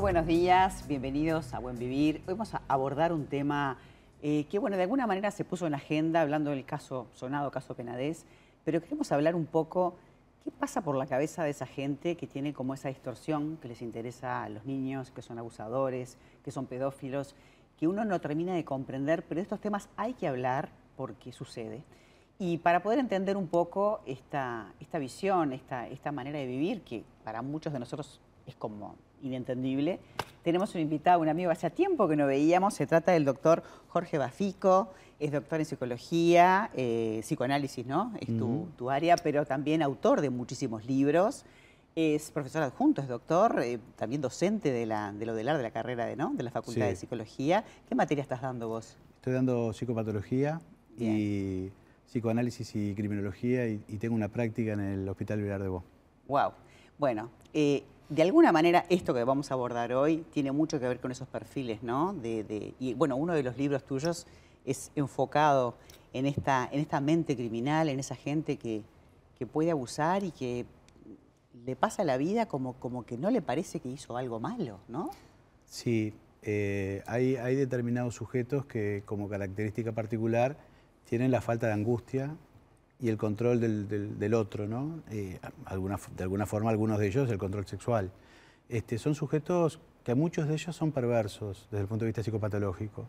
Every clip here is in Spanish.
Muy buenos días, bienvenidos a Buen Vivir. Hoy vamos a abordar un tema eh, que, bueno, de alguna manera se puso en la agenda hablando del caso sonado, caso Penadez, pero queremos hablar un poco qué pasa por la cabeza de esa gente que tiene como esa distorsión que les interesa a los niños, que son abusadores, que son pedófilos, que uno no termina de comprender, pero de estos temas hay que hablar porque sucede. Y para poder entender un poco esta, esta visión, esta, esta manera de vivir, que para muchos de nosotros es como inentendible, tenemos un invitado, un amigo hace tiempo que no veíamos, se trata del doctor Jorge Bafico, es doctor en psicología, eh, psicoanálisis, ¿no? Es tu, tu, área, pero también autor de muchísimos libros. Es profesor adjunto, es doctor, eh, también docente de, la, de lo del de la carrera de, ¿no? de la Facultad de Psicología. ¿Qué materia estás dando vos? Estoy dando psicopatología y psicoanálisis y criminología y, tengo una práctica en el Hospital Vilar de Bo. Wow. Bueno, eh, de alguna manera esto que vamos a abordar hoy tiene mucho que ver con esos perfiles, ¿no? De, y bueno, uno de los libros tuyos es enfocado en esta, en esta mente criminal, en esa gente que, puede abusar y que le pasa la vida como, que no le parece que hizo algo malo, ¿no? Sí, eh, hay determinados sujetos que como característica particular tienen la falta de angustia y el control del, otro, ¿no? Eh, de alguna forma algunos de ellos el control sexual. Este, son sujetos que muchos de ellos son perversos desde el punto de vista psicopatológico.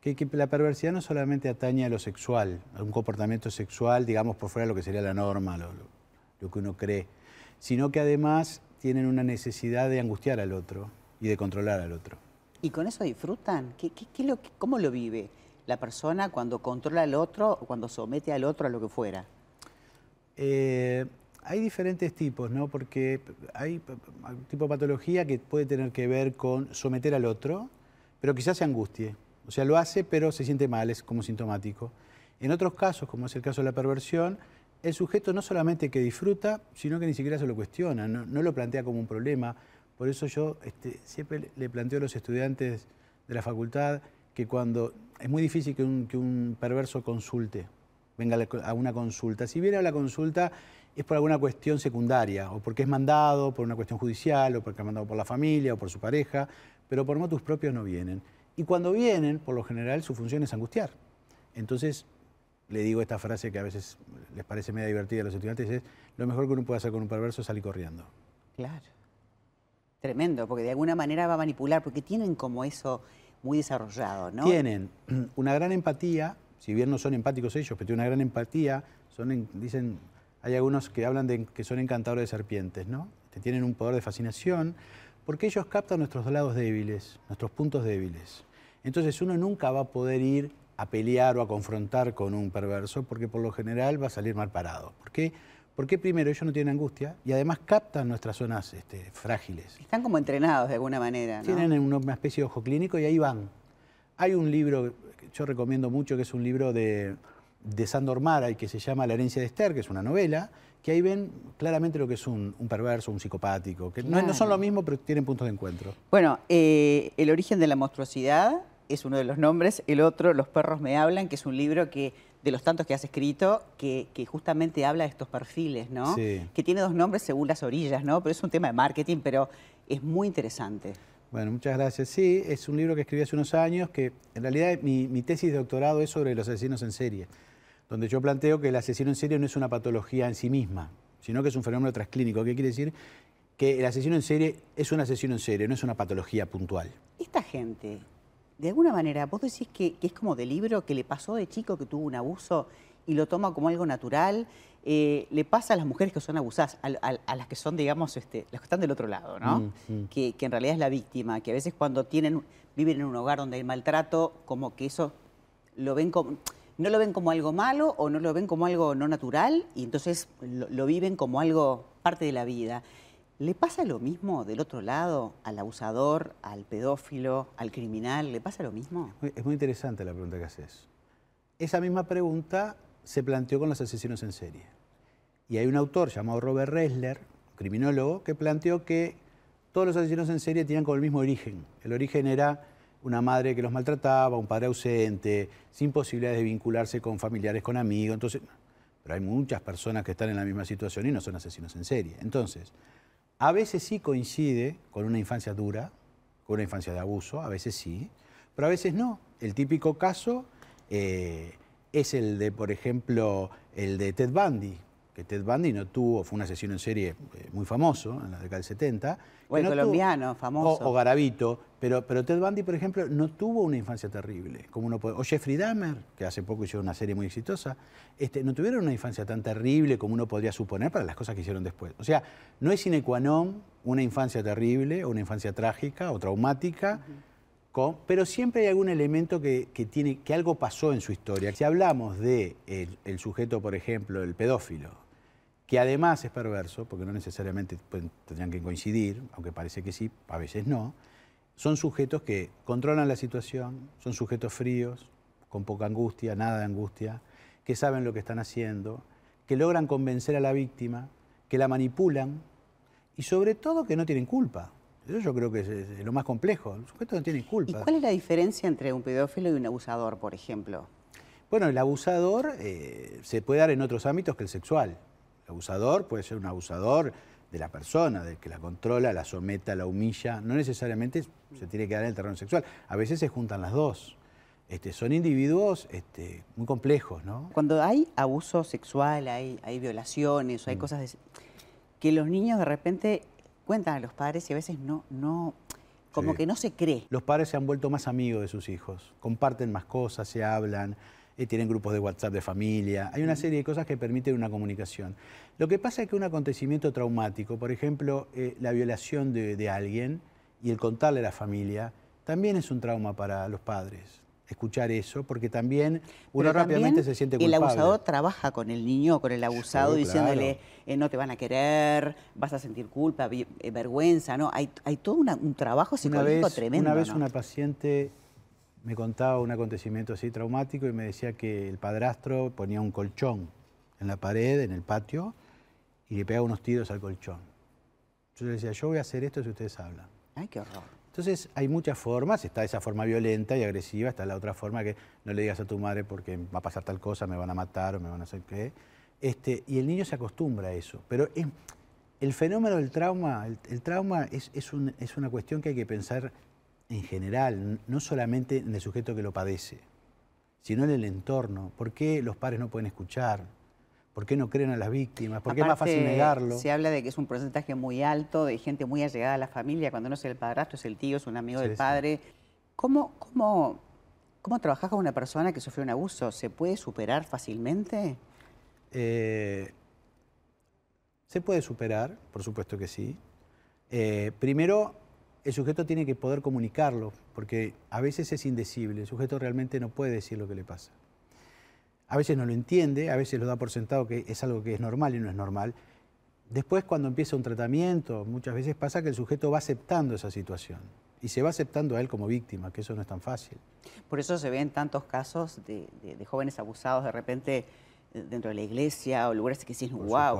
Que, la perversidad no solamente atañe a lo sexual, a un comportamiento sexual, digamos, por fuera de lo que sería la norma, lo, que uno cree, sino que además tienen una necesidad de angustiar al otro y de controlar al otro. ¿Y con eso disfrutan? ¿Qué, lo, ¿Cómo lo vive? la persona cuando controla al otro cuando somete al otro a lo que fuera? Eh, hay diferentes tipos, ¿no? Porque hay tipo de patología que puede tener que ver con someter al otro, pero quizás se angustie. O sea, lo hace, pero se siente mal, es como sintomático. En otros casos, como es el caso de la perversión, el sujeto no solamente que disfruta, sino que ni siquiera se lo cuestiona, no, lo plantea como un problema. Por eso yo este, siempre le planteo a los estudiantes de la facultad que cuando es muy difícil que un, perverso consulte, venga a una consulta. Si viene a la consulta es por alguna cuestión secundaria, o porque es mandado, por una cuestión judicial, o porque es mandado por la familia o por su pareja, pero por motivos propios no vienen. Y cuando vienen, por lo general, su función es angustiar. Entonces, le digo esta frase que a veces les parece media divertida a los estudiantes, es lo mejor que uno puede hacer con un perverso es salir corriendo. Claro. Tremendo, porque de alguna manera va a manipular, porque tienen como eso, muy desarrollado, ¿no? Tienen una gran empatía, si bien no son empáticos ellos, pero tienen una gran empatía, son, dicen, hay algunos que hablan de que son encantadores de serpientes, ¿no? tienen un poder de fascinación, porque ellos captan nuestros lados débiles, nuestros puntos débiles. Entonces uno nunca va a poder ir a pelear o a confrontar con un perverso, porque por lo general va a salir mal parado. ¿Por qué? Porque primero ellos no tienen angustia y además captan nuestras zonas este, frágiles. Están como entrenados de alguna manera. ¿no? Tienen una especie de ojo clínico y ahí van. Hay un libro yo recomiendo mucho, que es un libro de, de Sandor Mara que se llama La herencia de Esther, que es una novela, que ahí ven claramente lo que es un, perverso, un psicopático, que no, son lo mismo, pero tienen puntos de encuentro. Bueno, eh, El origen de la monstruosidad es uno de los nombres, el otro, Los perros me hablan, que es un libro que de los tantos que has escrito, que, justamente habla de estos perfiles, ¿no? Que tiene dos nombres según las orillas, ¿no? Pero es un tema de marketing, pero es muy interesante. Bueno, muchas gracias. Sí, es un libro que escribí hace unos años, que en realidad mi, tesis de doctorado es sobre los asesinos en serie, donde yo planteo que el asesino en serie no es una patología en sí misma, sino que es un fenómeno transclínico. ¿Qué quiere decir? Que el asesino en serie es un asesino en serie, no es una patología puntual. Esta gente de alguna manera, vos decís que, es como de libro, que le pasó de chico que tuvo un abuso y lo toma como algo natural. Eh, le pasa a las mujeres que son abusadas, a, las que son, digamos, este, las que están del otro lado, ¿no? Mm, mm. Que, en realidad es la víctima, que a veces cuando tienen, viven en un hogar donde hay maltrato, como que eso lo ven como, no lo ven como algo malo o no lo ven como algo no natural y entonces lo viven como algo parte de la vida. ¿Le pasa lo mismo del otro lado al abusador, al pedófilo, al criminal? ¿Le pasa lo mismo? Es muy interesante la pregunta que haces. Esa misma pregunta se planteó con los asesinos en serie. Y hay un autor llamado Robert Ressler, criminólogo, que planteó que todos los asesinos en serie tenían como el mismo origen. El origen era una madre que los maltrataba, un padre ausente, sin posibilidades de vincularse con familiares, con amigos. Entonces, pero hay muchas personas que están en la misma situación y no son asesinos en serie. Entonces, a veces sí coincide con una infancia dura, con una infancia de abuso, a veces sí, pero a veces no. El típico caso eh, es el de, por ejemplo, el de Ted Bundy, que Ted Bundy no tuvo, fue un asesino en serie eh, muy famoso en la década del 70. O el colombiano, famoso. O, Garavito, pero, pero Ted Bundy, por ejemplo, no tuvo una infancia terrible. Como uno puede, o Jeffrey Dahmer, que hace poco hizo una serie muy exitosa, este, no tuvieron una infancia tan terrible como uno podría suponer para las cosas que hicieron después. O sea, no es sine qua non una infancia terrible, o una infancia trágica o traumática pero siempre hay algún elemento que, tiene, que algo pasó en su historia. Si hablamos de el, sujeto, por ejemplo, el pedófilo, que además es perverso, porque no necesariamente tendrían que coincidir, aunque parece que sí, a veces no, son sujetos que controlan la situación, son sujetos fríos, con poca angustia, nada de angustia, que saben lo que están haciendo, que logran convencer a la víctima, que la manipulan y sobre todo que no tienen culpa. Eso yo creo que es, lo más complejo. Los sujetos no tienen culpa. ¿Y cuál es la diferencia entre un pedófilo y un abusador, por ejemplo? Bueno, el abusador eh, se puede dar en otros ámbitos que el sexual. El abusador puede ser un abusador de la persona, del que la controla, la someta, la humilla. No necesariamente se tiene que dar en el terreno sexual. A veces se juntan las dos. Este, son individuos este, muy complejos, ¿no? Cuando hay abuso sexual, hay, hay violaciones, o hay mm. cosas que los niños de repente cuentan a los padres y a veces no, no, como que no se cree. Los padres se han vuelto más amigos de sus hijos, comparten más cosas, se hablan, eh, tienen grupos de WhatsApp de familia, hay una serie de cosas que permiten una comunicación. Lo que pasa es que un acontecimiento traumático, por ejemplo, eh, la violación de, de alguien y el contarle a la familia, también es un trauma para los padres escuchar eso, porque también uno rápidamente se siente culpable. El abusador trabaja con el niño, con el abusado, diciéndole, eh, no te van a querer, vas a sentir culpa, eh, vergüenza, ¿no? Hay, hay todo un trabajo psicológico tremendo. Una vez una paciente me contaba un acontecimiento así traumático y me decía que el padrastro ponía un colchón en la pared, en el patio, y le pegaba unos tiros al colchón. Yo le decía, yo voy a hacer esto si ustedes hablan. Ay, qué horror. Entonces hay muchas formas, está esa forma violenta y agresiva, está la otra forma que no le digas a tu madre porque va a pasar tal cosa, me van a matar o me van a hacer qué. Este, y el niño se acostumbra a eso. Pero el fenómeno del trauma, el, trauma es, es, una cuestión que hay que pensar en general, no solamente en el sujeto que lo padece, sino en el entorno. ¿Por qué los padres no pueden escuchar? ¿Por qué no creen a las víctimas? ¿Por qué es más fácil negarlo? Se habla de que es un porcentaje muy alto de gente muy allegada a la familia. Cuando no es el padrastro, es el tío, es un amigo del padre. ¿Cómo, cómo, ¿Cómo trabajás con una persona que sufrió un abuso? ¿Se puede superar fácilmente? Eh, se puede superar, por supuesto que sí. Eh, primero, el sujeto tiene que poder comunicarlo, porque a veces es indecible. El sujeto realmente no puede decir lo que le pasa a veces no lo entiende, a veces lo da por sentado que es algo que es normal y no es normal. Después, cuando empieza un tratamiento, muchas veces pasa que el sujeto va aceptando esa situación y se va aceptando a él como víctima, que eso no es tan fácil. Por eso se ven tantos casos de, jóvenes abusados de repente eh, dentro de la iglesia o lugares que dicen, wow,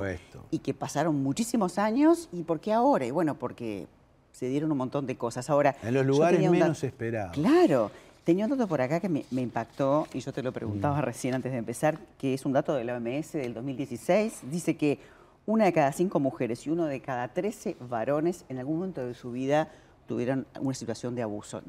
y que pasaron muchísimos años, ¿y por qué ahora? Y bueno, porque se dieron un montón de cosas. Ahora, en los lugares menos esperados. Claro, Tenía un dato por acá que me, impactó y yo te lo preguntaba mm. recién antes de empezar, que es un dato de la OMS del 2016. Dice que una de cada cinco mujeres y uno de cada trece varones en algún momento de su vida tuvieron una situación de abuso,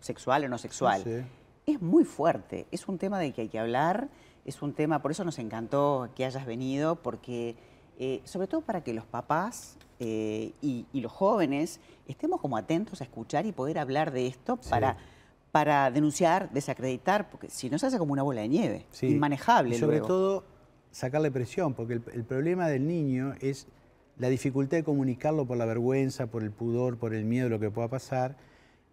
sexual o no sexual. Es muy fuerte, es un tema del que hay que hablar, es un tema, por eso nos encantó que hayas venido, porque eh, sobre todo para que los papás eh, y, los jóvenes estemos como atentos a escuchar y poder hablar de esto para para denunciar, desacreditar, porque si no se hace como una bola de nieve, inmanejable. Y sobre todo sacarle presión, porque el, problema del niño es la dificultad de comunicarlo por la vergüenza, por el pudor, por el miedo de lo que pueda pasar.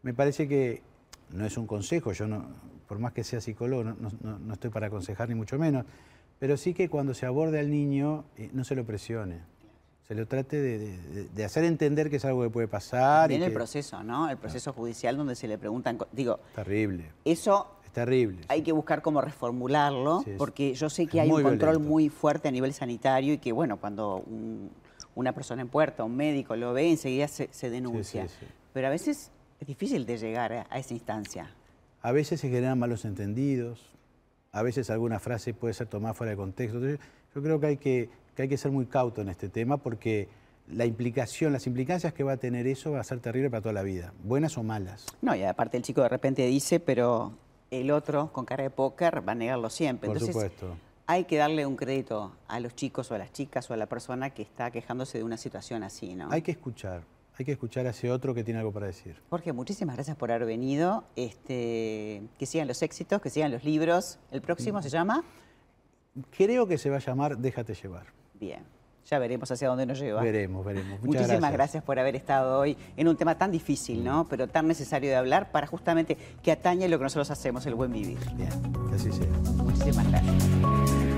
Me parece que no es un consejo, yo no, por más que sea psicólogo, no estoy para aconsejar ni mucho menos, pero sí que cuando se aborde al niño eh, no se lo presione se lo trate de, hacer entender que es algo que puede pasar. Viene el proceso, ¿no? El proceso judicial donde se le preguntan, digo... Terrible. Eso... Es terrible. Hay que buscar cómo reformularlo, porque yo sé que hay un control muy fuerte a nivel sanitario y que, bueno, cuando una persona en puerta, un médico lo ve, enseguida se, denuncia. Pero a veces es difícil de llegar a, esa instancia. A veces se generan malos entendidos, a veces alguna frase puede ser tomada fuera de contexto. yo creo que hay que que hay que ser muy cauto en este tema porque la implicación, las implicancias que va a tener eso va a ser terrible para toda la vida, buenas o malas. No, y aparte el chico de repente dice, pero el otro con cara de póker va a negarlo siempre. Por Entonces, supuesto. hay que darle un crédito a los chicos o a las chicas o a la persona que está quejándose de una situación así, ¿no? Hay que escuchar, hay que escuchar a ese otro que tiene algo para decir. Jorge, muchísimas gracias por haber venido. Este, que sigan los éxitos, que sigan los libros. ¿El próximo se llama? Creo que se va a llamar Déjate llevar. Bien, ya veremos hacia dónde nos lleva. Veremos, veremos. Muchas Muchísimas gracias. gracias. por haber estado hoy en un tema tan difícil, ¿no? Pero tan necesario de hablar para justamente que atañe lo que nosotros hacemos, el buen vivir. Bien, que así sea. Muchísimas gracias.